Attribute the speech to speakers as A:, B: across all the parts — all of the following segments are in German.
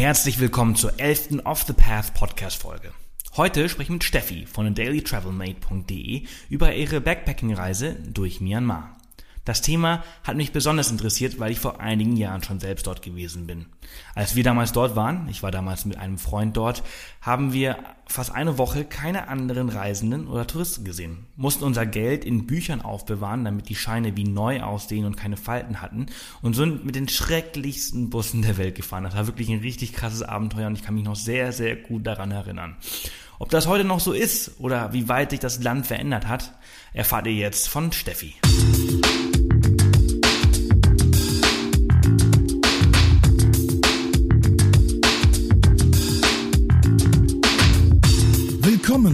A: Herzlich willkommen zur 11. Off the Path Podcast Folge. Heute spreche ich mit Steffi von dailytravelmate.de über ihre Backpacking-Reise durch Myanmar. Das Thema hat mich besonders interessiert, weil ich vor einigen Jahren schon selbst dort gewesen bin. Als wir damals dort waren, ich war damals mit einem Freund dort, haben wir fast eine Woche keine anderen Reisenden oder Touristen gesehen, mussten unser Geld in Büchern aufbewahren, damit die Scheine wie neu aussehen und keine Falten hatten und sind mit den schrecklichsten Bussen der Welt gefahren. Das war wirklich ein richtig krasses Abenteuer und ich kann mich noch sehr, sehr gut daran erinnern. Ob das heute noch so ist oder wie weit sich das Land verändert hat, erfahrt ihr jetzt von Steffi.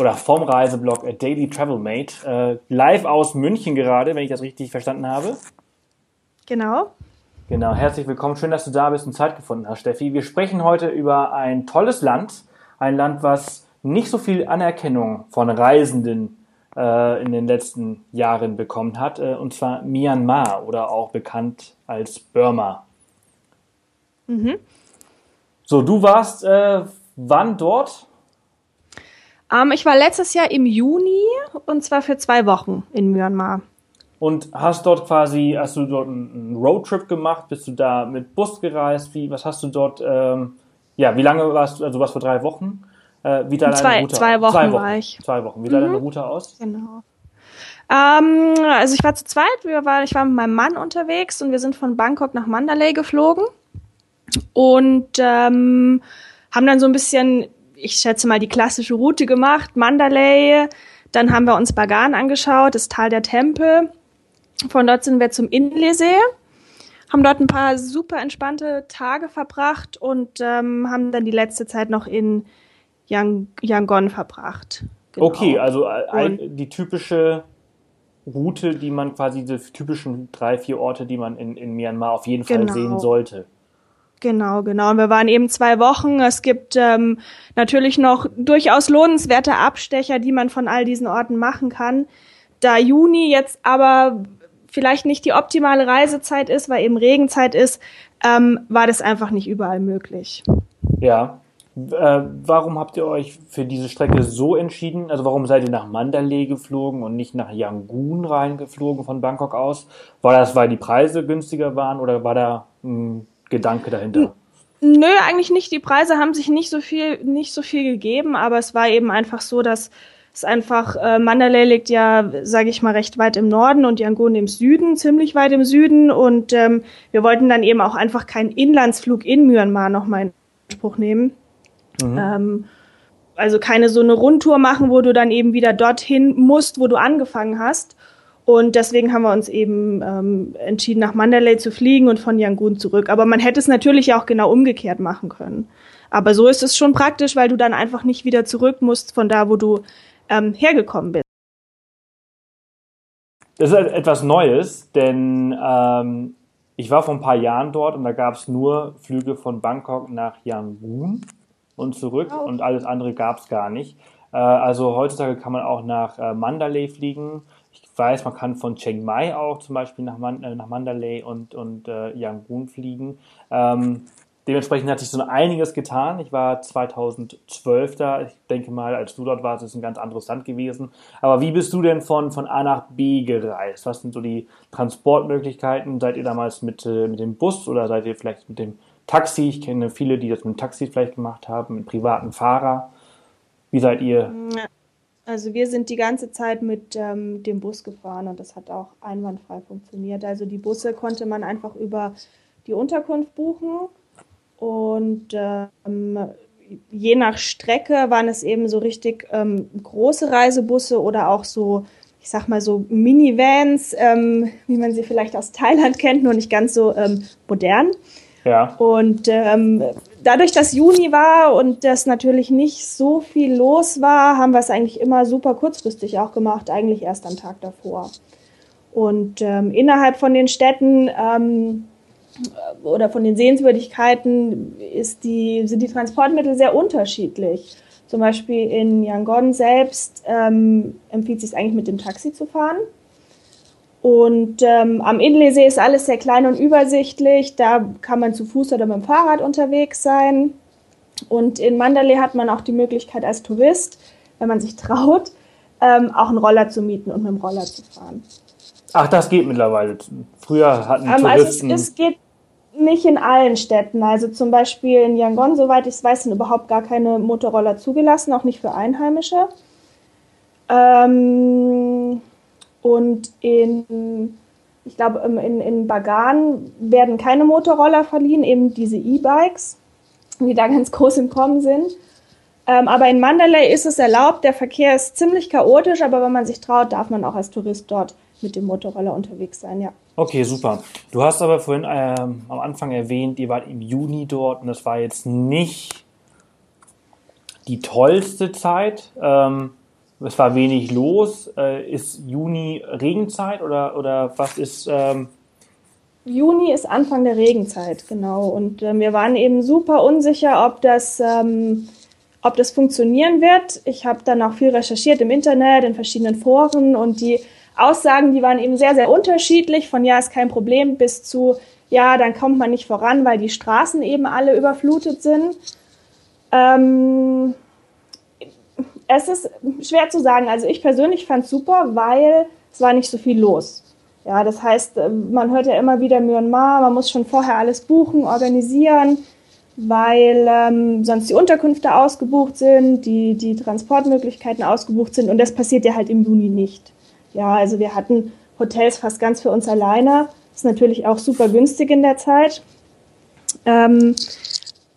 A: oder vom Reiseblog A Daily Travel Mate. Äh, live aus München gerade, wenn ich das richtig verstanden habe.
B: Genau.
A: Genau, herzlich willkommen. Schön, dass du da bist und Zeit gefunden hast, Steffi. Wir sprechen heute über ein tolles Land. Ein Land, was nicht so viel Anerkennung von Reisenden äh, in den letzten Jahren bekommen hat. Äh, und zwar Myanmar oder auch bekannt als Burma. Mhm. So, du warst äh, wann dort?
B: Ähm, ich war letztes Jahr im Juni und zwar für zwei Wochen in Myanmar.
A: Und hast dort quasi, hast du dort einen Roadtrip gemacht? Bist du da mit Bus gereist? Wie, was hast du dort, ähm, ja, wie lange warst du, also was für drei Wochen?
B: Äh, wie da zwei, Route zwei Wochen, zwei Wochen war ich.
A: Zwei Wochen. Wie sah mhm. deine Route aus?
B: Genau. Ähm, also ich war zu zweit, wir war, ich war mit meinem Mann unterwegs und wir sind von Bangkok nach Mandalay geflogen und ähm, haben dann so ein bisschen ich schätze mal, die klassische Route gemacht, Mandalay. Dann haben wir uns Bagan angeschaut, das Tal der Tempel. Von dort sind wir zum Inlesee, haben dort ein paar super entspannte Tage verbracht und ähm, haben dann die letzte Zeit noch in Yang Yangon verbracht.
A: Genau. Okay, also ein, die typische Route, die man quasi, diese typischen drei, vier Orte, die man in, in Myanmar auf jeden Fall genau. sehen sollte.
B: Genau, genau. Und wir waren eben zwei Wochen. Es gibt ähm, natürlich noch durchaus lohnenswerte Abstecher, die man von all diesen Orten machen kann. Da Juni jetzt aber vielleicht nicht die optimale Reisezeit ist, weil eben Regenzeit ist, ähm, war das einfach nicht überall möglich.
A: Ja. Äh, warum habt ihr euch für diese Strecke so entschieden? Also warum seid ihr nach Mandalay geflogen und nicht nach Yangon reingeflogen von Bangkok aus? War das, weil die Preise günstiger waren oder war da ein Gedanke dahinter?
B: Nö, eigentlich nicht. Die Preise haben sich nicht so viel, nicht so viel gegeben, aber es war eben einfach so, dass es einfach, äh, Mandalay liegt ja, sage ich mal, recht weit im Norden und Yangon im Süden, ziemlich weit im Süden. Und ähm, wir wollten dann eben auch einfach keinen Inlandsflug in Myanmar nochmal in Anspruch nehmen. Mhm. Ähm, also keine so eine Rundtour machen, wo du dann eben wieder dorthin musst, wo du angefangen hast. Und deswegen haben wir uns eben ähm, entschieden, nach Mandalay zu fliegen und von Yangon zurück. Aber man hätte es natürlich auch genau umgekehrt machen können. Aber so ist es schon praktisch, weil du dann einfach nicht wieder zurück musst von da, wo du ähm, hergekommen bist.
A: Das ist halt etwas Neues, denn ähm, ich war vor ein paar Jahren dort und da gab es nur Flüge von Bangkok nach Yangon und zurück oh. und alles andere gab es gar nicht. Äh, also heutzutage kann man auch nach äh, Mandalay fliegen weiß, man kann von Chiang Mai auch zum Beispiel nach, Man äh, nach Mandalay und, und äh, Yangon fliegen. Ähm, dementsprechend hat sich so einiges getan. Ich war 2012 da. Ich denke mal, als du dort warst, ist es ein ganz anderes Land gewesen. Aber wie bist du denn von, von A nach B gereist? Was sind so die Transportmöglichkeiten? Seid ihr damals mit, äh, mit dem Bus oder seid ihr vielleicht mit dem Taxi? Ich kenne viele, die das mit dem Taxi vielleicht gemacht haben, mit privaten Fahrer. Wie seid ihr?
B: Ja also wir sind die ganze Zeit mit ähm, dem Bus gefahren und das hat auch einwandfrei funktioniert. Also die Busse konnte man einfach über die Unterkunft buchen und ähm, je nach Strecke waren es eben so richtig ähm, große Reisebusse oder auch so, ich sag mal so Minivans, ähm, wie man sie vielleicht aus Thailand kennt, nur nicht ganz so ähm, modern. Ja. Und ähm, dadurch, dass Juni war und das natürlich nicht so viel los war, haben wir es eigentlich immer super kurzfristig auch gemacht, eigentlich erst am Tag davor. Und ähm, innerhalb von den Städten ähm, oder von den Sehenswürdigkeiten ist die, sind die Transportmittel sehr unterschiedlich. Zum Beispiel in Yangon selbst ähm, empfiehlt es sich eigentlich mit dem Taxi zu fahren. Und ähm, am Inlesee ist alles sehr klein und übersichtlich. Da kann man zu Fuß oder mit dem Fahrrad unterwegs sein. Und in Mandalay hat man auch die Möglichkeit als Tourist, wenn man sich traut, ähm, auch einen Roller zu mieten und mit dem Roller zu fahren.
A: Ach, das geht mittlerweile. Früher hatten ähm, Touristen...
B: Also es, es geht nicht in allen Städten. Also zum Beispiel in Yangon, soweit ich es weiß, sind überhaupt gar keine Motorroller zugelassen, auch nicht für Einheimische. Ähm, und in, ich glaube, in, in Bagan werden keine Motorroller verliehen, eben diese E-Bikes, die da ganz groß im Kommen sind. Ähm, aber in Mandalay ist es erlaubt, der Verkehr ist ziemlich chaotisch, aber wenn man sich traut, darf man auch als Tourist dort mit dem Motorroller unterwegs sein, ja.
A: Okay, super. Du hast aber vorhin ähm, am Anfang erwähnt, ihr wart im Juni dort und das war jetzt nicht die tollste Zeit. Ähm, es war wenig los. Äh, ist Juni Regenzeit oder, oder was ist? Ähm
B: Juni ist Anfang der Regenzeit, genau. Und äh, wir waren eben super unsicher, ob das, ähm, ob das funktionieren wird. Ich habe dann auch viel recherchiert im Internet, in verschiedenen Foren und die Aussagen, die waren eben sehr, sehr unterschiedlich, von ja, ist kein Problem bis zu ja, dann kommt man nicht voran, weil die Straßen eben alle überflutet sind. Ähm, es ist schwer zu sagen. Also ich persönlich fand es super, weil es war nicht so viel los. Ja, das heißt, man hört ja immer wieder Myanmar, man muss schon vorher alles buchen, organisieren, weil ähm, sonst die Unterkünfte ausgebucht sind, die, die Transportmöglichkeiten ausgebucht sind und das passiert ja halt im Juni nicht. Ja, also wir hatten Hotels fast ganz für uns alleine. Ist natürlich auch super günstig in der Zeit. Ähm,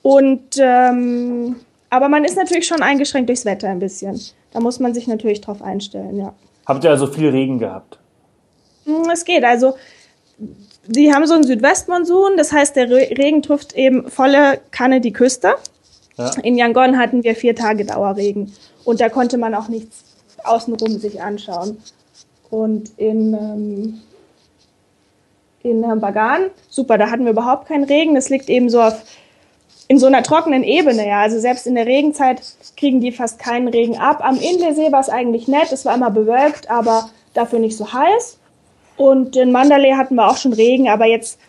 B: und ähm, aber man ist natürlich schon eingeschränkt durchs Wetter ein bisschen. Da muss man sich natürlich drauf einstellen, ja.
A: Habt ihr also viel Regen gehabt?
B: Hm, es geht. Also die haben so einen Südwestmonsun, das heißt, der Regen trifft eben volle Kanne die Küste. Ja. In Yangon hatten wir vier Tage Dauerregen und da konnte man auch nichts außenrum sich anschauen. Und in, ähm, in Bagan, super, da hatten wir überhaupt keinen Regen. Das liegt eben so auf, in so einer trockenen Ebene, ja. Also selbst in der Regenzeit kriegen die fast keinen Regen ab. Am Inlesee war es eigentlich nett, es war immer bewölkt, aber dafür nicht so heiß. Und in Mandalay hatten wir auch schon Regen, aber jetzt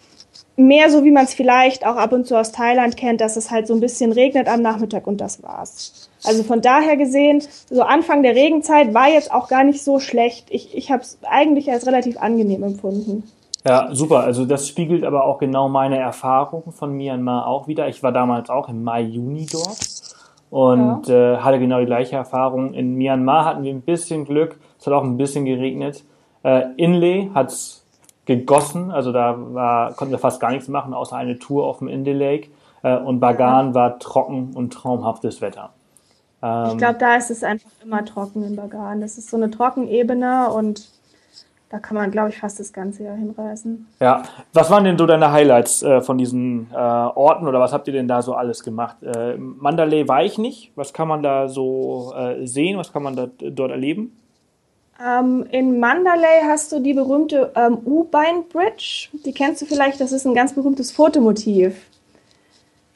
B: mehr so, wie man es vielleicht auch ab und zu aus Thailand kennt, dass es halt so ein bisschen regnet am Nachmittag und das war's. Also von daher gesehen, so Anfang der Regenzeit war jetzt auch gar nicht so schlecht. Ich, ich habe es eigentlich als relativ angenehm empfunden.
A: Ja, super. Also das spiegelt aber auch genau meine Erfahrungen von Myanmar auch wieder. Ich war damals auch im Mai, Juni dort und ja. äh, hatte genau die gleiche Erfahrung. In Myanmar hatten wir ein bisschen Glück. Es hat auch ein bisschen geregnet. Äh, Inle hat es gegossen, also da war, konnten wir fast gar nichts machen, außer eine Tour auf dem Inle Lake. Äh, und Bagan ja. war trocken und traumhaftes Wetter.
B: Ähm, ich glaube, da ist es einfach immer trocken in Bagan. Das ist so eine Trockenebene und da kann man, glaube ich, fast das ganze Jahr hinreisen.
A: Ja, was waren denn so deine Highlights äh, von diesen äh, Orten oder was habt ihr denn da so alles gemacht? Äh, Mandalay war ich nicht. Was kann man da so äh, sehen? Was kann man da, dort erleben?
B: Ähm, in Mandalay hast du die berühmte ähm, U-Bein Bridge. Die kennst du vielleicht. Das ist ein ganz berühmtes Fotomotiv.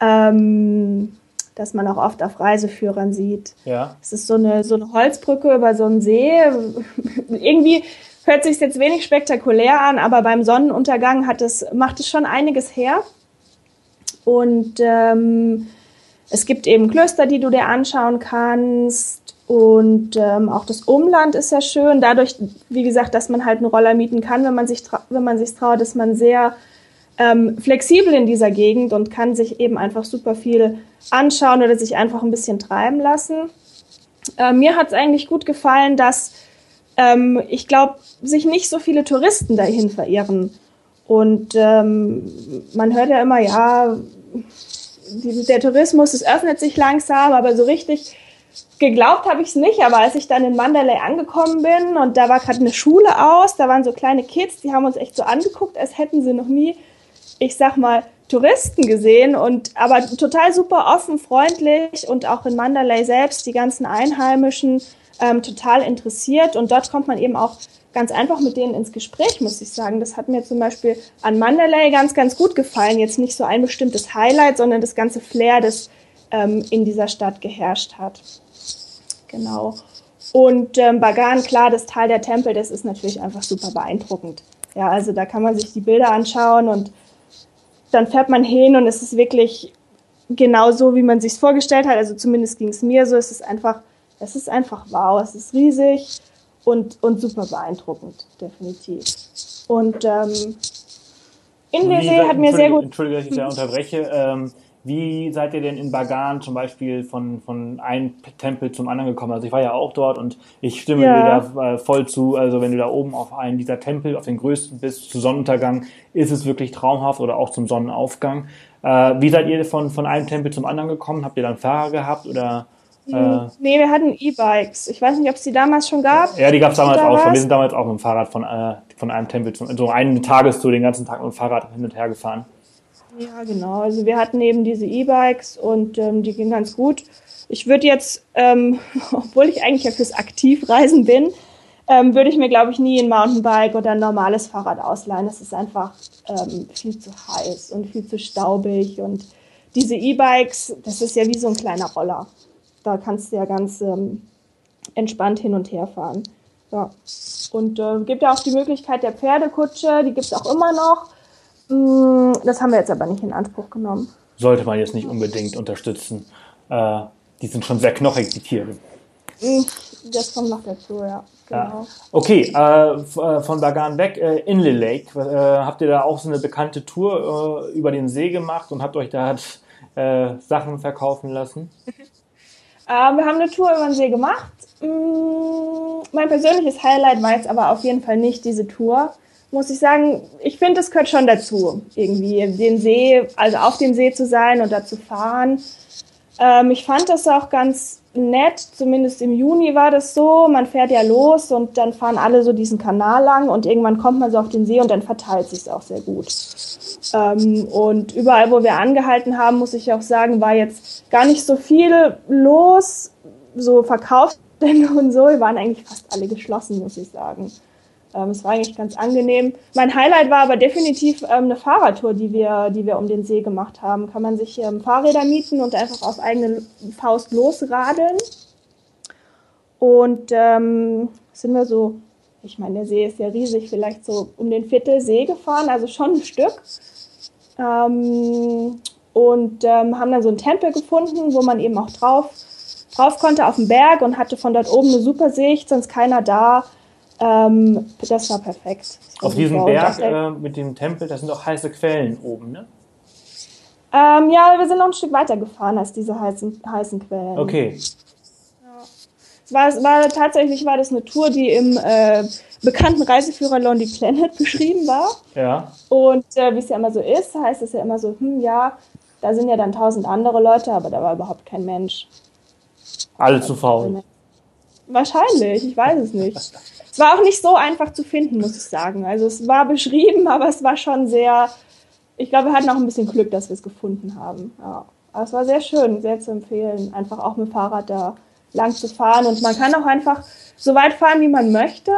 B: Ähm, das man auch oft auf Reiseführern sieht. Ja. Es ist so eine, so eine Holzbrücke über so einen See. Irgendwie hört sich jetzt wenig spektakulär an, aber beim Sonnenuntergang hat es, macht es schon einiges her. Und ähm, es gibt eben Klöster, die du dir anschauen kannst. Und ähm, auch das Umland ist sehr schön. Dadurch, wie gesagt, dass man halt einen Roller mieten kann, wenn man sich, wenn man sich traut, ist man sehr ähm, flexibel in dieser Gegend und kann sich eben einfach super viel anschauen oder sich einfach ein bisschen treiben lassen. Äh, mir hat es eigentlich gut gefallen, dass ähm, ich glaube, sich nicht so viele Touristen dahin verirren. Und ähm, man hört ja immer, ja, die, der Tourismus, es öffnet sich langsam, aber so richtig geglaubt habe ich es nicht. Aber als ich dann in Mandalay angekommen bin und da war gerade eine Schule aus, da waren so kleine Kids, die haben uns echt so angeguckt, als hätten sie noch nie ich sag mal, Touristen gesehen und aber total super offen, freundlich und auch in Mandalay selbst die ganzen Einheimischen ähm, total interessiert und dort kommt man eben auch ganz einfach mit denen ins Gespräch, muss ich sagen. Das hat mir zum Beispiel an Mandalay ganz, ganz gut gefallen. Jetzt nicht so ein bestimmtes Highlight, sondern das ganze Flair, das ähm, in dieser Stadt geherrscht hat. Genau. Und ähm, Bagan, klar, das Tal der Tempel, das ist natürlich einfach super beeindruckend. Ja, also da kann man sich die Bilder anschauen und dann fährt man hin und es ist wirklich genau so, wie man sich vorgestellt hat. Also zumindest ging es mir so. Es ist einfach, es ist einfach wow. Es ist riesig und, und super beeindruckend, definitiv. Und ähm,
A: Indesee hat mir sehr gut. Entschuldige, dass ich da unterbreche. Ähm, wie seid ihr denn in Bagan zum Beispiel von, von einem Tempel zum anderen gekommen? Also ich war ja auch dort und ich stimme ja. dir da äh, voll zu. Also wenn du da oben auf einen dieser Tempel, auf den größten bist, zu Sonnenuntergang, ist es wirklich traumhaft oder auch zum Sonnenaufgang. Äh, wie seid ihr von, von einem Tempel zum anderen gekommen? Habt ihr dann Fahrer gehabt oder?
B: Äh, nee, wir hatten E-Bikes. Ich weiß nicht, ob es die damals schon gab.
A: Ja, die gab es damals auch schon. Wir sind damals auch mit dem Fahrrad von, äh, von einem Tempel zum, so einen Tagestour den ganzen Tag mit dem Fahrrad hin und her gefahren.
B: Ja, genau. Also wir hatten eben diese E-Bikes und ähm, die gingen ganz gut. Ich würde jetzt, ähm, obwohl ich eigentlich ja fürs Aktivreisen bin, ähm, würde ich mir, glaube ich, nie ein Mountainbike oder ein normales Fahrrad ausleihen. Das ist einfach ähm, viel zu heiß und viel zu staubig. Und diese E-Bikes, das ist ja wie so ein kleiner Roller. Da kannst du ja ganz ähm, entspannt hin und her fahren. Ja. Und äh, gibt ja auch die Möglichkeit der Pferdekutsche, die gibt es auch immer noch. Mm, das haben wir jetzt aber nicht in Anspruch genommen.
A: Sollte man jetzt nicht unbedingt unterstützen. Äh, die sind schon sehr knochig, die Tiere.
B: Mm, das kommt noch dazu, ja. Genau.
A: Ja. Okay, äh, äh von Bagan weg, äh, Inle Lake. Äh, habt ihr da auch so eine bekannte Tour äh, über den See gemacht und habt euch da äh, Sachen verkaufen lassen?
B: Ähm, wir haben eine Tour über den See gemacht. Mm, mein persönliches Highlight war jetzt aber auf jeden Fall nicht diese Tour muss ich sagen, ich finde, es gehört schon dazu, irgendwie den See, also auf dem See zu sein und da zu fahren. Ähm, ich fand das auch ganz nett, zumindest im Juni war das so. Man fährt ja los und dann fahren alle so diesen Kanal lang und irgendwann kommt man so auf den See und dann verteilt sich es auch sehr gut. Ähm, und überall, wo wir angehalten haben, muss ich auch sagen, war jetzt gar nicht so viel los, so Verkaufsstände und so. Wir waren eigentlich fast alle geschlossen, muss ich sagen. Ähm, es war eigentlich ganz angenehm. Mein Highlight war aber definitiv ähm, eine Fahrradtour, die wir, die wir um den See gemacht haben. Kann man sich ähm, Fahrräder mieten und einfach auf eigene Faust losradeln. Und ähm, sind wir so, ich meine, der See ist ja riesig, vielleicht so um den Viertel See gefahren, also schon ein Stück. Ähm, und ähm, haben dann so einen Tempel gefunden, wo man eben auch drauf, drauf konnte auf den Berg und hatte von dort oben eine super Sicht, sonst keiner da. Ähm, das war perfekt. Das
A: war Auf diesem Berg äh, mit dem Tempel, das sind auch heiße Quellen oben, ne?
B: Ähm, ja, wir sind noch ein Stück weiter gefahren als diese heißen, heißen Quellen.
A: Okay.
B: Ja. Es war, es war tatsächlich war das eine Tour, die im äh, bekannten Reiseführer Lonely Planet beschrieben war.
A: Ja.
B: Und äh, wie es ja immer so ist, heißt es ja immer so, hm, ja, da sind ja dann tausend andere Leute, aber da war überhaupt kein Mensch.
A: Alle zu faul.
B: Wahrscheinlich, ich weiß es nicht. Es war auch nicht so einfach zu finden, muss ich sagen. Also es war beschrieben, aber es war schon sehr, ich glaube, wir hatten auch ein bisschen Glück, dass wir es gefunden haben. Ja. Aber es war sehr schön, sehr zu empfehlen, einfach auch mit dem Fahrrad da lang zu fahren. Und man kann auch einfach so weit fahren, wie man möchte.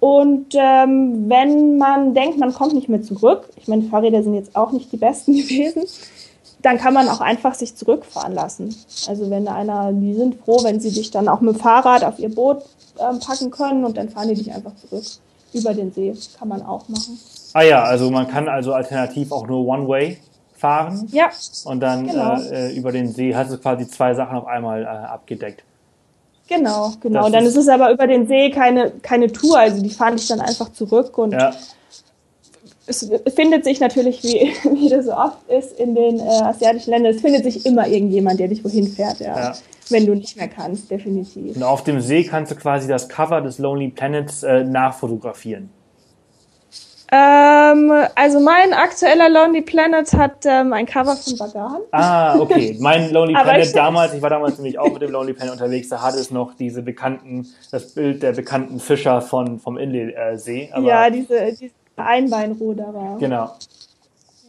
B: Und ähm, wenn man denkt, man kommt nicht mehr zurück, ich meine, Fahrräder sind jetzt auch nicht die besten gewesen, dann kann man auch einfach sich zurückfahren lassen. Also wenn einer, die sind froh, wenn sie dich dann auch mit dem Fahrrad auf ihr Boot ähm, packen können und dann fahren die dich einfach zurück über den See. Kann man auch machen.
A: Ah ja, also man kann also alternativ auch nur One-Way fahren.
B: Ja.
A: Und dann genau. äh, über den See hast du quasi zwei Sachen auf einmal äh, abgedeckt.
B: Genau, genau. Das dann ist es aber über den See keine, keine Tour, also die fahren dich dann einfach zurück und ja. Es findet sich natürlich, wie, wie das so oft ist in den äh, asiatischen Ländern, es findet sich immer irgendjemand, der dich wohin fährt. Ja. ja wenn du nicht mehr kannst, definitiv.
A: Und auf dem See kannst du quasi das Cover des Lonely Planets äh, nachfotografieren.
B: Ähm, also mein aktueller Lonely Planet hat ähm, ein Cover von Bagan.
A: Ah, okay. Mein Lonely Planet damals, ich war damals nämlich auch mit dem Lonely Planet unterwegs, da hatte es noch diese bekannten, das Bild der bekannten Fischer von, vom Inle-See.
B: ja, diese, diese Einbeinruderer.
A: Genau.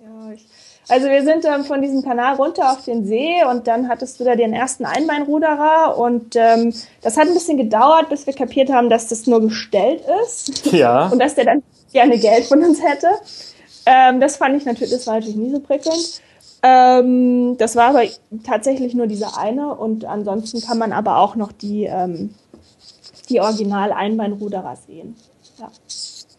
B: Ja, ich, Also wir sind ähm, von diesem Kanal runter auf den See und dann hattest du da den ersten Einbeinruderer und ähm, das hat ein bisschen gedauert, bis wir kapiert haben, dass das nur gestellt ist.
A: Ja.
B: und dass der dann gerne Geld von uns hätte. Ähm, das fand ich natürlich, das war natürlich nie so prickelnd. Ähm, das war aber tatsächlich nur dieser eine und ansonsten kann man aber auch noch die, ähm, die Original-Einbeinruderer sehen. Ja.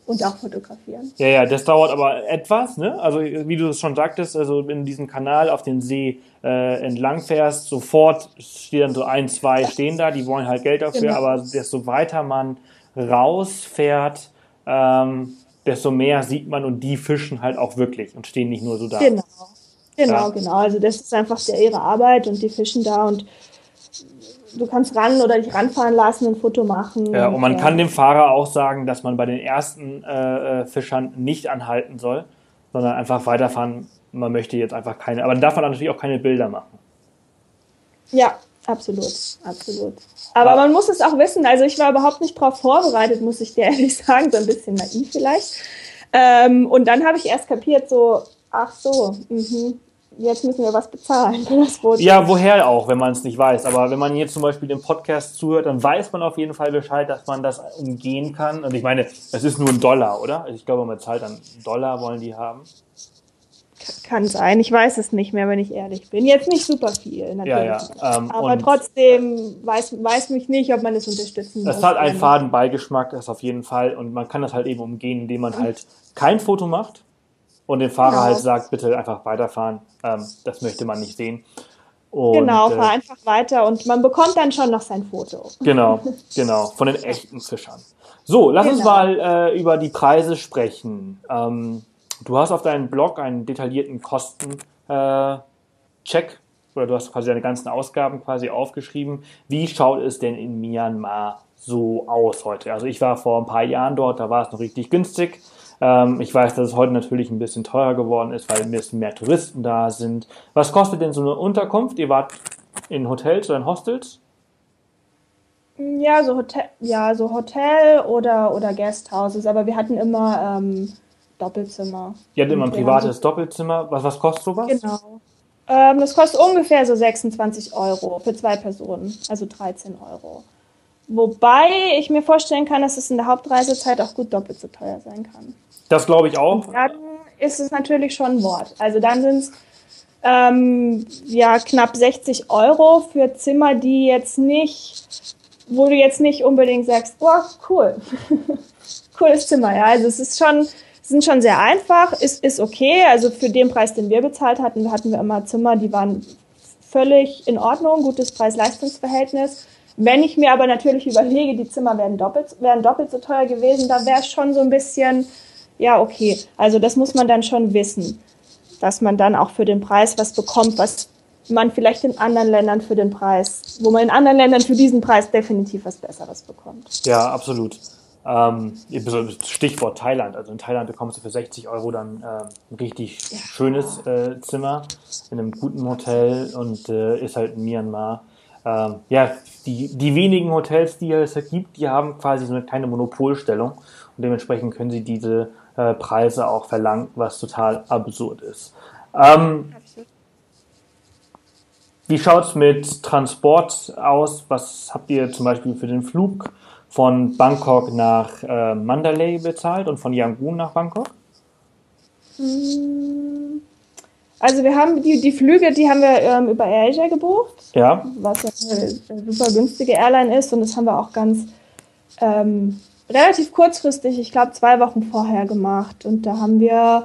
B: Und auch fotografieren.
A: Ja, ja, das dauert aber etwas, ne? Also wie du es schon sagtest, also in diesem Kanal auf den See äh, entlang fährst, sofort stehen dann so ein, zwei stehen da, die wollen halt Geld dafür, genau. aber desto weiter man rausfährt, ähm, desto mehr sieht man und die fischen halt auch wirklich und stehen nicht nur so da.
B: Genau. Genau, ja. genau. Also das ist einfach der, ihre Arbeit und die fischen da und du kannst ran oder dich ranfahren lassen, ein Foto machen.
A: Ja, und man ja. kann dem Fahrer auch sagen, dass man bei den ersten äh, äh, Fischern nicht anhalten soll, sondern einfach weiterfahren. Man möchte jetzt einfach keine, aber dann darf man natürlich auch keine Bilder machen.
B: Ja, absolut, absolut. Aber, aber man muss es auch wissen. Also ich war überhaupt nicht darauf vorbereitet, muss ich dir ehrlich sagen, so ein bisschen naiv vielleicht. Ähm, und dann habe ich erst kapiert, so, ach so, mhm jetzt müssen wir was bezahlen für das Boot.
A: Ja, woher auch, wenn man es nicht weiß. Aber wenn man jetzt zum Beispiel den Podcast zuhört, dann weiß man auf jeden Fall Bescheid, dass man das umgehen kann. Und ich meine, es ist nur ein Dollar, oder? Also ich glaube, man zahlt dann Dollar, wollen die haben.
B: Kann sein, ich weiß es nicht mehr, wenn ich ehrlich bin. Jetzt nicht super viel,
A: natürlich. Ja, ja.
B: Ähm, Aber trotzdem weiß, weiß mich nicht, ob man es unterstützen
A: muss. Es hat einen faden Beigeschmack, das auf jeden Fall. Und man kann das halt eben umgehen, indem man halt kein Foto macht und dem Fahrer genau. halt sagt, bitte einfach weiterfahren. Ähm, das möchte man nicht sehen.
B: Und, genau, fahr äh, einfach weiter und man bekommt dann schon noch sein Foto.
A: Genau, genau, von den echten Fischern. So, lass genau. uns mal äh, über die Preise sprechen. Ähm, du hast auf deinem Blog einen detaillierten Kostencheck äh, oder du hast quasi deine ganzen Ausgaben quasi aufgeschrieben. Wie schaut es denn in Myanmar so aus heute? Also ich war vor ein paar Jahren dort, da war es noch richtig günstig. Ähm, ich weiß, dass es heute natürlich ein bisschen teurer geworden ist, weil ein bisschen mehr Touristen da sind. Was kostet denn so eine Unterkunft? Ihr wart in Hotels oder in Hostels?
B: Ja, so Hotel, ja, so Hotel oder, oder Guesthouses, aber wir hatten immer ähm, Doppelzimmer.
A: Ihr hattet immer ein privates so Doppelzimmer. Was, was kostet sowas?
B: Genau. Ähm, das kostet ungefähr so 26 Euro für zwei Personen, also 13 Euro. Wobei ich mir vorstellen kann, dass es in der Hauptreisezeit auch gut doppelt so teuer sein kann.
A: Das glaube ich auch.
B: Und dann ist es natürlich schon ein Wort. Also dann sind es ähm, ja knapp 60 Euro für Zimmer, die jetzt nicht, wo du jetzt nicht unbedingt sagst, boah, cool, cooles Zimmer. Ja, also es ist schon, sind schon sehr einfach, ist, ist okay. Also für den Preis, den wir bezahlt hatten, hatten wir immer Zimmer, die waren völlig in Ordnung, gutes Preis-Leistungs-Verhältnis. Wenn ich mir aber natürlich überlege, die Zimmer wären doppelt, wären doppelt so teuer gewesen, da wäre es schon so ein bisschen, ja, okay. Also das muss man dann schon wissen, dass man dann auch für den Preis was bekommt, was man vielleicht in anderen Ländern für den Preis, wo man in anderen Ländern für diesen Preis definitiv was Besseres bekommt.
A: Ja, absolut. Ähm, Stichwort Thailand. Also in Thailand bekommst du für 60 Euro dann äh, ein richtig ja. schönes äh, Zimmer in einem guten Hotel und äh, ist halt in Myanmar. Ähm, ja, die, die wenigen Hotels, die es gibt, die haben quasi so eine kleine Monopolstellung und dementsprechend können sie diese äh, Preise auch verlangen, was total absurd ist. Ähm, wie schaut es mit Transport aus? Was habt ihr zum Beispiel für den Flug von Bangkok nach äh, Mandalay bezahlt und von Yangon nach Bangkok?
B: Also wir haben die, die Flüge, die haben wir ähm, über AirAsia gebucht,
A: ja.
B: was eine super günstige Airline ist und das haben wir auch ganz ähm, relativ kurzfristig, ich glaube zwei Wochen vorher gemacht. Und da haben wir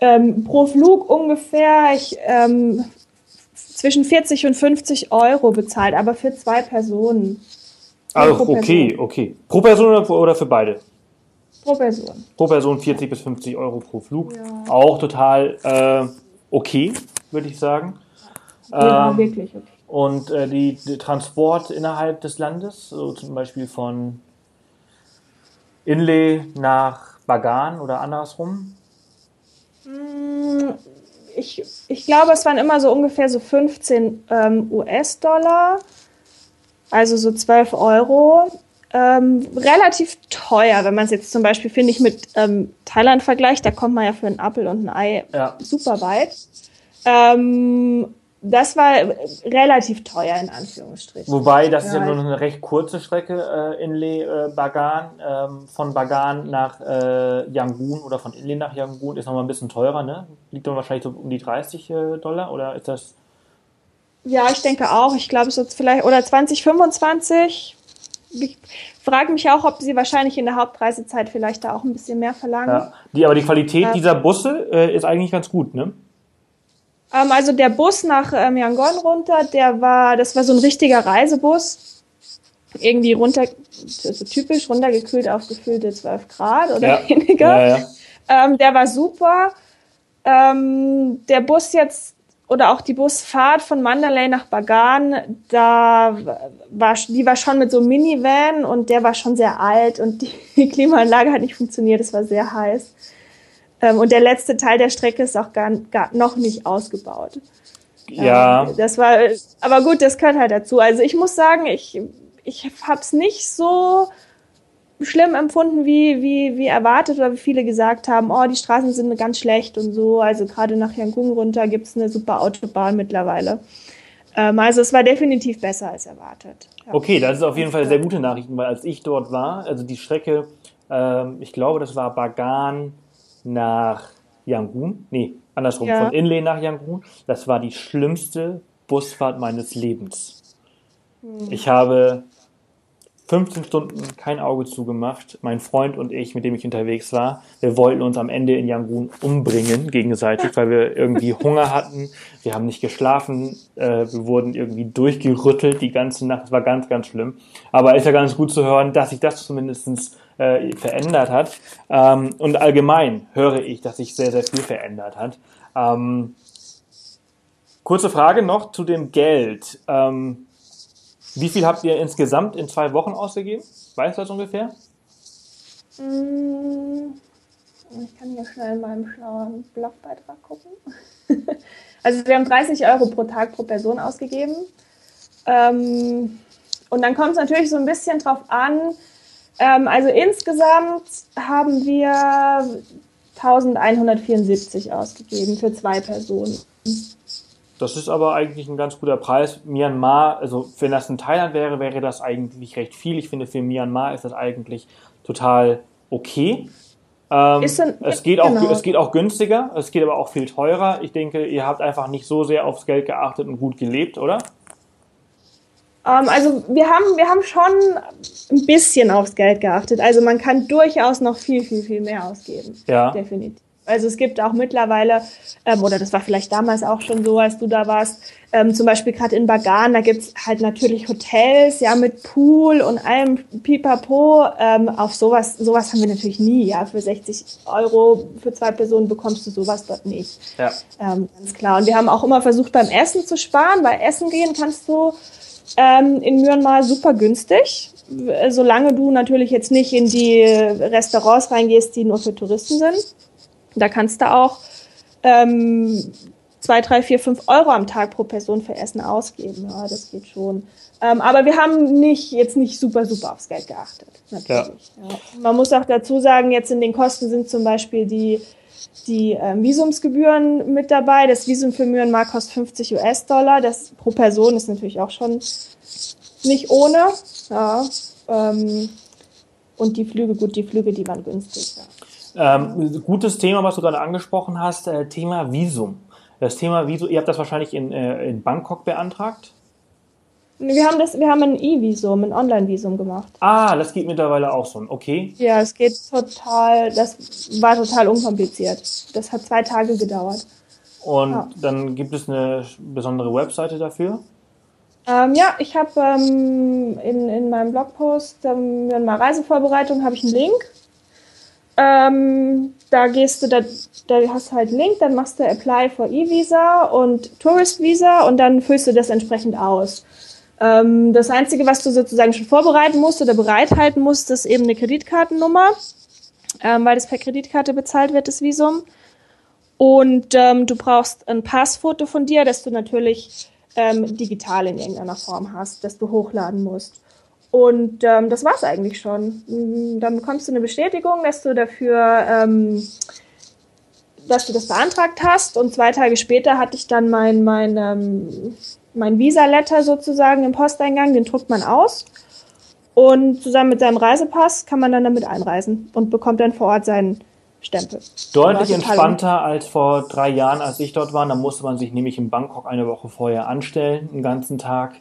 B: ähm, pro Flug ungefähr ich, ähm, zwischen 40 und 50 Euro bezahlt, aber für zwei Personen.
A: Also okay, Person. okay. Pro Person oder für beide?
B: Pro Person.
A: Pro Person 40 bis 50 Euro pro Flug. Ja. Auch total äh, okay, würde ich sagen.
B: Ja, ähm, wirklich okay.
A: Und äh, die, die, Transport innerhalb des Landes, so zum Beispiel von Inlay nach Bagan oder andersrum?
B: Hm, ich, ich glaube, es waren immer so ungefähr so 15 ähm, US-Dollar, also so 12 Euro. Ähm, relativ teuer, wenn man es jetzt zum Beispiel, finde ich, mit ähm, Thailand vergleicht, da kommt man ja für einen Apfel und ein Ei
A: Ja.
B: super weit. Ähm, das war relativ teuer in Anführungsstrichen.
A: Wobei, das ist ja
B: Ja.
A: nur eine recht kurze Strecke, äh, Inle äh, Bagan. Ähm, von Bagan nach äh, Yangon oder von Inle nach Yangon ist nochmal ein bisschen teurer, ne? Liegt dann wahrscheinlich so um die 30 äh, Dollar oder ist das.
B: Ja, ich denke auch. Ich glaube, so vielleicht, oder 2025. Ich frage mich auch, ob sie wahrscheinlich in der Hauptreisezeit vielleicht da auch ein bisschen mehr verlangen.
A: Ja. Die, aber die Qualität
B: Ja.
A: dieser Busse äh, ist eigentlich ganz gut, ne?
B: Ähm, also der Bus nach ähm, Yangon runter, der war, das war so ein richtiger Reisebus. Irgendwie runter, so typisch runtergekühlt auf gefühlte 12 Grad oder
A: Ja.
B: weniger. Ähm, der war super. Ähm, der Bus jetzt oder auch die Busfahrt von Mandalay nach Bagan, da war, die war schon mit so einem Minivan und der war schon sehr alt und die Klimaanlage hat nicht funktioniert, es war sehr heiß. Ähm, und der letzte Teil der Strecke ist auch gar, gar noch nicht ausgebaut.
A: Ja.
B: Ähm, das war, aber gut, das gehört halt dazu. Also ich muss sagen, ich, ich habe es nicht so schlimm empfunden, wie, wie, wie erwartet oder wie viele gesagt haben, oh, die Straßen sind ganz schlecht und so. Also gerade nach Yangon runter gibt's eine super Autobahn mittlerweile. Ähm, also es war definitiv besser als erwartet. Ja.
A: Okay, das ist auf jeden Fall sehr gute Nachrichten, weil als ich dort war, also die Strecke, ähm, ich glaube, das war Bagan nach Yangon. Nee, andersrum,
B: Ja.
A: von Inle nach Yangon. Das war die schlimmste Busfahrt meines Lebens. Ich habe 15 Stunden kein Auge zugemacht. Mein Freund und ich, mit dem ich unterwegs war, wir wollten uns am Ende in Yangon umbringen gegenseitig, weil wir irgendwie Hunger hatten. Wir haben nicht geschlafen. Äh, wir wurden irgendwie durchgerüttelt die ganze Nacht. Es war ganz, ganz schlimm. Aber ist ja ganz gut zu hören, dass sich das zumindest äh, verändert hat. Ähm, und allgemein höre ich, dass sich sehr, sehr viel verändert hat. Ähm, kurze Frage noch zu dem Geld. Ähm, wie viel habt ihr insgesamt in zwei Wochen ausgegeben? Weißt du das ungefähr?
B: Mm, Ich kann hier schnell in meinem schlauen Blogbeitrag gucken. also wir haben 30 Euro pro Tag pro Person ausgegeben. Ähm, und dann kommt es natürlich so ein bisschen drauf an. Ähm, also insgesamt haben wir 1174 ausgegeben für zwei Personen.
A: Das ist aber eigentlich ein ganz guter Preis. Myanmar, also wenn das in Thailand wäre, wäre das eigentlich recht viel. Ich finde, für Myanmar ist das eigentlich total okay. Ähm,
B: dann-
A: es, geht auch,
B: genau.
A: es geht auch günstiger, es geht aber auch viel teurer. Ich denke, ihr habt einfach nicht so sehr aufs Geld geachtet und gut gelebt, oder?
B: Ähm, also wir haben, wir haben schon ein bisschen aufs Geld geachtet. Also man kann durchaus noch viel, viel, viel mehr ausgeben.
A: Ja.
B: Definitiv. Also es gibt auch mittlerweile, ähm, oder das war vielleicht damals auch schon so, als du da warst, ähm, zum Beispiel gerade in Bagan, da gibt's halt natürlich Hotels, ja, mit Pool und allem Pipapo. Ähm, auf sowas, sowas haben wir natürlich nie, ja. Für 60 Euro für zwei Personen bekommst du sowas dort nicht.
A: Ja.
B: Ähm, ganz klar. Und wir haben auch immer versucht, beim Essen zu sparen, weil Essen gehen kannst du ähm, in Myanmar super günstig, solange du natürlich jetzt nicht in die Restaurants reingehst, die nur für Touristen sind. Da kannst du auch ähm, zwei, drei, vier, fünf Euro am Tag pro Person für Essen ausgeben. Ja, das geht schon. Ähm, aber wir haben nicht jetzt nicht super, super aufs Geld geachtet. Natürlich. Ja. Man muss auch dazu sagen, jetzt in den Kosten sind zum Beispiel die die ähm, Visumsgebühren mit dabei. Das Visum für Myanmar kostet 50 US-Dollar. Das pro Person ist natürlich auch schon nicht ohne. Ja, ähm, und die Flüge, gut, die Flüge, die waren günstig. Ja.
A: Ähm, gutes Thema, was du gerade angesprochen hast, äh, Thema Visum. Das Thema Visum, ihr habt das wahrscheinlich in, äh, in Bangkok beantragt?
B: Wir haben das, wir haben ein E-Visum, ein Online-Visum gemacht.
A: Ah, das geht mittlerweile auch so. Okay.
B: Ja, es geht total, das war total unkompliziert. Das hat zwei Tage gedauert.
A: Und
B: Ja.
A: dann gibt es eine besondere Webseite dafür.
B: Ähm, ja, ich habe ähm, in, in meinem Blogpost ähm, Myanmar Reisevorbereitung habe ich einen Link. Ähm, da gehst du, da, da hast halt einen Link, dann machst du Apply for E-Visa und Tourist Visa und dann füllst du das entsprechend aus. Ähm, das Einzige, was du sozusagen schon vorbereiten musst oder bereithalten musst, ist eben eine Kreditkartennummer, ähm, weil das per Kreditkarte bezahlt wird, das Visum. Und ähm, du brauchst ein Passfoto von dir, das du natürlich ähm, digital in irgendeiner Form hast, das du hochladen musst. Und ähm, das war's eigentlich schon. Mm, dann bekommst du eine Bestätigung, dass du dafür, ähm, dass du das beantragt hast. Und zwei Tage später hatte ich dann mein, mein, ähm, mein Visa-Letter sozusagen im Posteingang. Den druckt man aus. Und zusammen mit seinem Reisepass kann man dann damit einreisen und bekommt dann vor Ort seinen Stempel.
A: Deutlich entspannter als vor drei Jahren, als ich dort war. Da musste man sich nämlich in Bangkok eine Woche vorher anstellen, einen ganzen Tag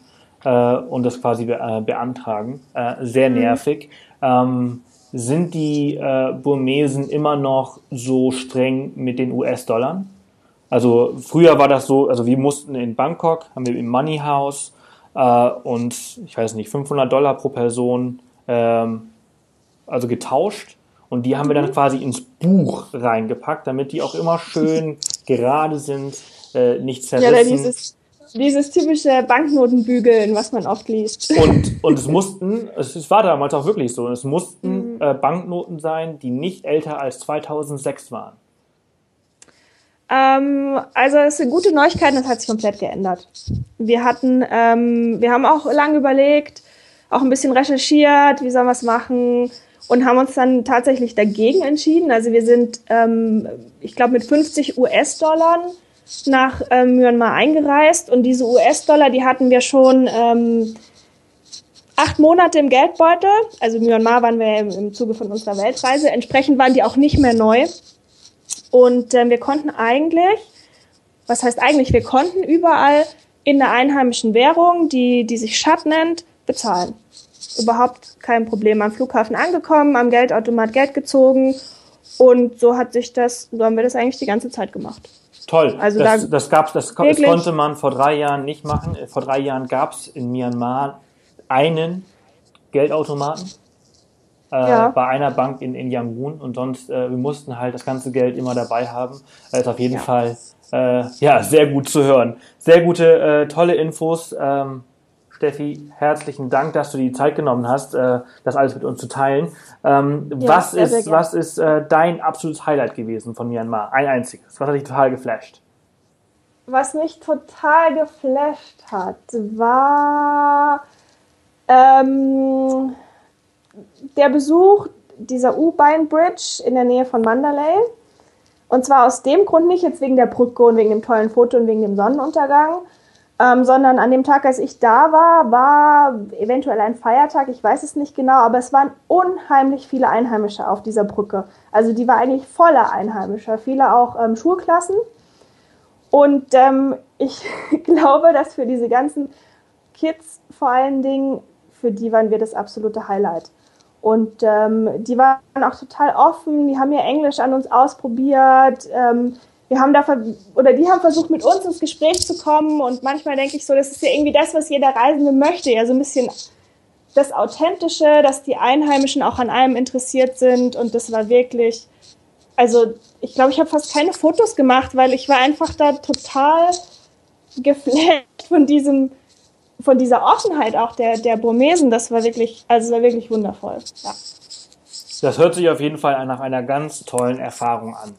A: äh, und das quasi be äh, beantragen. Äh, sehr mhm. nervig. Ähm, sind die äh, Burmesen immer noch so streng mit den US-Dollar? Also früher war das so, also wir mussten in Bangkok, haben wir im Money House äh, und ich weiß nicht, 500 Dollar pro Person, ähm, also getauscht. Und die haben wir dann mhm. quasi ins Buch reingepackt, damit die auch immer schön gerade sind, äh, nicht zerrissen. Ja,
B: dieses, dieses typische Banknotenbügeln, was man oft liest.
A: Und, und es mussten, es war damals auch wirklich so, es mussten mhm. äh, Banknoten sein, die nicht älter als 2006 waren.
B: Ähm, also es sind gute Neuigkeiten, das hat sich komplett geändert. Wir hatten, ähm, wir haben auch lange überlegt, auch ein bisschen recherchiert, wie sollen wir es machen und haben uns dann tatsächlich dagegen entschieden. Also wir sind, ähm, ich glaube, mit 50 US-Dollar nach ähm, Myanmar eingereist und diese US-Dollar, die hatten wir schon ähm, acht Monate im Geldbeutel. Also Myanmar waren wir im, im Zuge von unserer Weltreise. Entsprechend waren die auch nicht mehr neu. Und ähm, wir konnten eigentlich, was heißt eigentlich, wir konnten überall in der einheimischen Währung, die, die sich Schat nennt, bezahlen. Überhaupt kein Problem. Am Flughafen angekommen, am Geldautomat Geld gezogen und so hat sich das, so haben wir das eigentlich die ganze Zeit gemacht.
A: Toll. Also das, da das gab's, das, das konnte man vor drei Jahren nicht machen. Vor drei Jahren gab es in Myanmar einen Geldautomaten äh, ja. bei einer Bank in, in Yangon und sonst, äh, wir mussten halt das ganze Geld immer dabei haben. Das ist auf jeden ja. Fall äh, ja, sehr gut zu hören. Sehr gute, äh, tolle Infos. Ähm, Steffi, herzlichen Dank, dass du die Zeit genommen hast, äh, das alles mit uns zu teilen. Ähm, ja, was, sehr, ist, was ist äh, dein absolutes Highlight gewesen von Myanmar? Ein einziges. Was hat dich total geflasht?
B: Was mich total geflasht hat, war ähm, der Besuch dieser U-Bahn Bridge in der Nähe von Mandalay. Und zwar aus dem Grund nicht jetzt wegen der Brücke und wegen dem tollen Foto und wegen dem Sonnenuntergang, ähm, sondern an dem Tag, als ich da war, war eventuell ein Feiertag, ich weiß es nicht genau, aber es waren unheimlich viele Einheimische auf dieser Brücke. Also die war eigentlich voller Einheimischer, viele auch ähm, Schulklassen. Und ähm, ich glaube, dass für diese ganzen Kids vor allen Dingen, für die waren wir das absolute Highlight. Und ähm, die waren auch total offen, die haben ihr Englisch an uns ausprobiert. Ähm, wir haben da oder die haben versucht, mit uns ins Gespräch zu kommen. Und manchmal denke ich so, das ist ja irgendwie das, was jeder Reisende möchte. Ja, so ein bisschen das Authentische, dass die Einheimischen auch an einem interessiert sind. Und das war wirklich, also ich glaube, ich habe fast keine Fotos gemacht, weil ich war einfach da total geflasht von diesem von dieser Offenheit auch der, der Burmesen, das war wirklich, also war wirklich wundervoll. Ja.
A: Das hört sich auf jeden Fall nach einer ganz tollen Erfahrung an.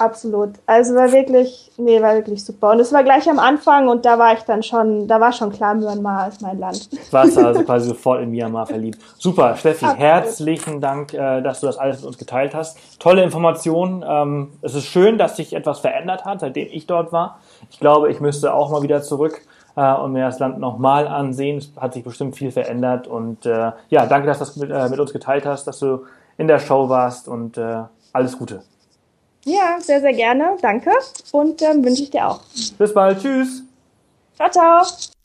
B: Absolut. Also war wirklich, nee, war wirklich super. Und es war gleich am Anfang und da war ich dann schon, da war schon klar, Myanmar ist mein Land.
A: Warst du also quasi sofort in Myanmar verliebt. Super, Steffi, Absolut. herzlichen Dank, äh, dass du das alles mit uns geteilt hast. Tolle Informationen. Ähm, es ist schön, dass sich etwas verändert hat, seitdem ich dort war. Ich glaube, ich müsste auch mal wieder zurück äh, und mir das Land nochmal ansehen. Es hat sich bestimmt viel verändert. Und äh, ja, danke, dass du das mit, mit, uns geteilt hast, dass du in der Show warst und alles Gute.
B: Ja, sehr, sehr gerne. Danke. Und ähm, wünsche ich dir auch.
A: Bis bald. Tschüss.
B: Ciao, ciao.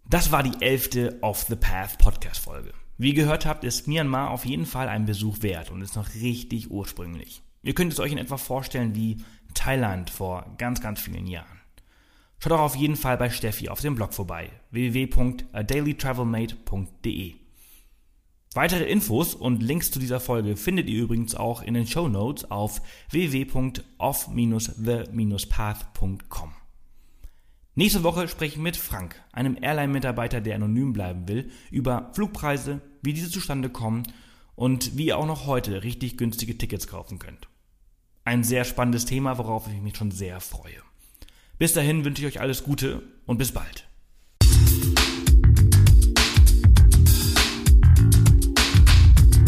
C: Das war die elfte Off the Path Podcast Folge. Wie ihr gehört habt, ist Myanmar auf jeden Fall ein Besuch wert und ist noch richtig ursprünglich. Ihr könnt es euch in etwa vorstellen wie Thailand vor ganz, ganz vielen Jahren. Schaut auch auf jeden Fall bei Steffi auf dem Blog vorbei www.dailytravelmate.de. Weitere Infos und Links zu dieser Folge findet ihr übrigens auch in den Show Notes auf www.off-the-path.com. Nächste Woche spreche ich mit Frank, einem Airline-Mitarbeiter, der anonym bleiben will, über Flugpreise, wie diese zustande kommen und wie ihr auch noch heute richtig günstige Tickets kaufen könnt. Ein sehr spannendes Thema, worauf ich mich schon sehr freue. Bis dahin wünsche ich euch alles Gute und bis bald.